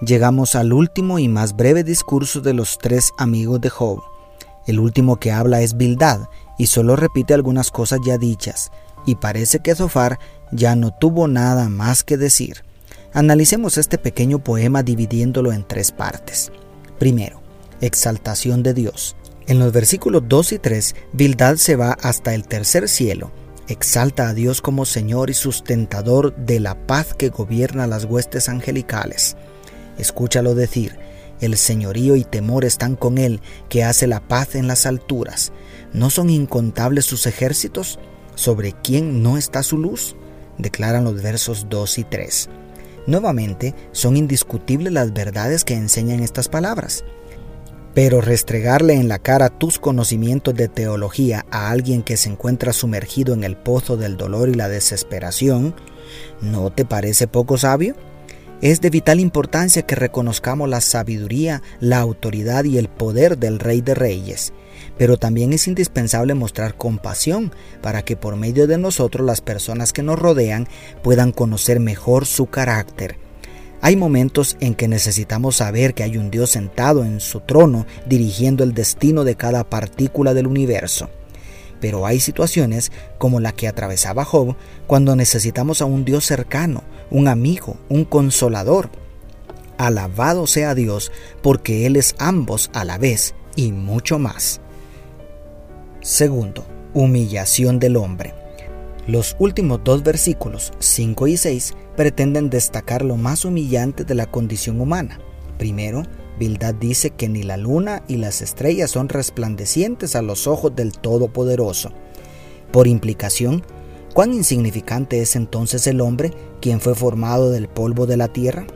Llegamos al último y más breve discurso de los tres amigos de Job. El último que habla es Bildad y solo repite algunas cosas ya dichas, y parece que Zofar ya no tuvo nada más que decir. Analicemos este pequeño poema dividiéndolo en tres partes. Primero, exaltación de Dios. En los versículos 2 y 3, Bildad se va hasta el tercer cielo exalta a Dios como Señor y sustentador de la paz que gobierna las huestes angelicales. Escúchalo decir, el señorío y temor están con él, que hace la paz en las alturas. ¿No son incontables sus ejércitos? ¿Sobre quién no está su luz? Declaran los versos 2 y 3. Nuevamente, son indiscutibles las verdades que enseñan estas palabras. Pero restregarle en la cara tus conocimientos de teología a alguien que se encuentra sumergido en el pozo del dolor y la desesperación, ¿no te parece poco sabio? Es de vital importancia que reconozcamos la sabiduría, la autoridad y el poder del Rey de Reyes, pero también es indispensable mostrar compasión para que por medio de nosotros las personas que nos rodean puedan conocer mejor su carácter. Hay momentos en que necesitamos saber que hay un Dios sentado en su trono dirigiendo el destino de cada partícula del universo. Pero hay situaciones como la que atravesaba Job cuando necesitamos a un Dios cercano, un amigo, un consolador. Alabado sea Dios porque Él es ambos a la vez y mucho más. Segundo, humillación del hombre. Los últimos dos versículos, 5 y 6, pretenden destacar lo más humillante de la condición humana. Primero, Bildad dice que ni la luna y las estrellas son resplandecientes a los ojos del Todopoderoso. Por implicación, ¿cuán insignificante es entonces el hombre quien fue formado del polvo de la tierra?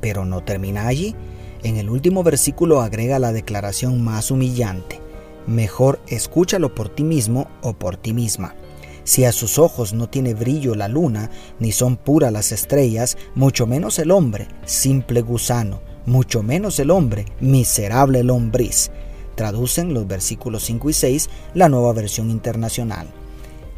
Pero no termina allí. En el último versículo agrega la declaración más humillante. Mejor escúchalo por ti mismo o por ti misma. Si a sus ojos no tiene brillo la luna, ni son puras las estrellas, mucho menos el hombre, simple gusano mucho menos el hombre, miserable lombriz. Traducen los versículos 5 y 6 la nueva versión internacional.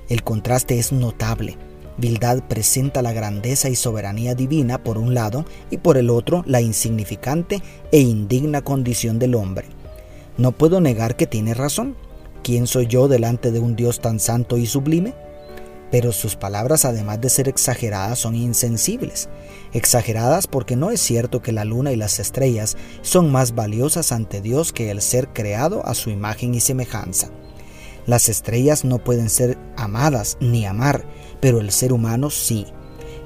El contraste es notable. Bildad presenta la grandeza y soberanía divina por un lado y por el otro la insignificante e indigna condición del hombre. No puedo negar que tiene razón. ¿Quién soy yo delante de un Dios tan santo y sublime? Pero sus palabras además de ser exageradas son insensibles. Exageradas porque no es cierto que la luna y las estrellas son más valiosas ante Dios que el ser creado a su imagen y semejanza. Las estrellas no pueden ser amadas ni amar, pero el ser humano sí.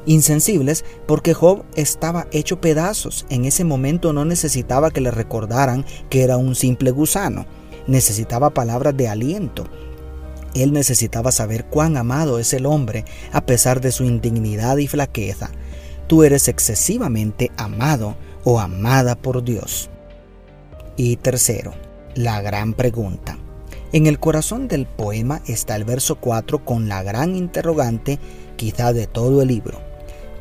Insensibles porque Job estaba hecho pedazos, en ese momento no necesitaba que le recordaran que era un simple gusano, necesitaba palabras de aliento, él necesitaba saber cuán amado es el hombre a pesar de su indignidad y flaqueza. Tú eres excesivamente amado o amada por Dios. Y tercero, la gran pregunta. En el corazón del poema está el verso 4 con la gran interrogante quizá de todo el libro.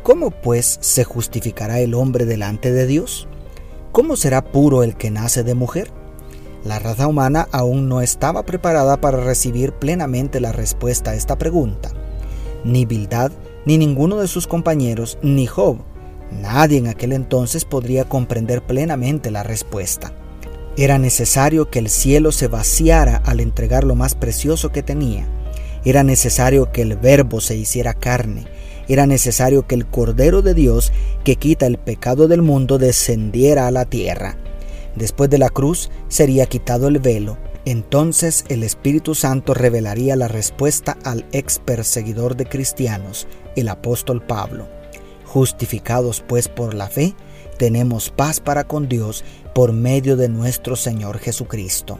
¿Cómo pues se justificará el hombre delante de Dios? ¿Cómo será puro el que nace de mujer? La raza humana aún no estaba preparada para recibir plenamente la respuesta a esta pregunta. Ni Bildad, ni ninguno de sus compañeros, ni Job, nadie en aquel entonces podría comprender plenamente la respuesta. Era necesario que el cielo se vaciara al entregar lo más precioso que tenía. Era necesario que el Verbo se hiciera carne. Era necesario que el Cordero de Dios, que quita el pecado del mundo, descendiera a la tierra. Después de la cruz sería quitado el velo. Entonces el Espíritu Santo revelaría la respuesta al ex perseguidor de cristianos, el apóstol Pablo. Justificados pues por la fe, tenemos paz para con Dios por medio de nuestro Señor Jesucristo.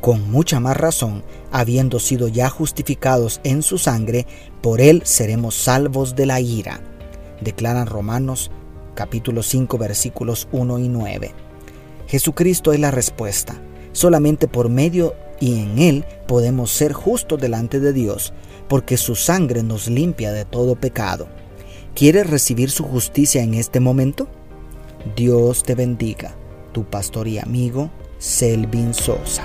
Con mucha más razón, habiendo sido ya justificados en su sangre, por él seremos salvos de la ira. Declaran Romanos capítulo 5 versículos 1 y 9. Jesucristo es la respuesta. Solamente por medio y en Él podemos ser justos delante de Dios, porque su sangre nos limpia de todo pecado. ¿Quieres recibir su justicia en este momento? Dios te bendiga, tu pastor y amigo Selvin Sosa.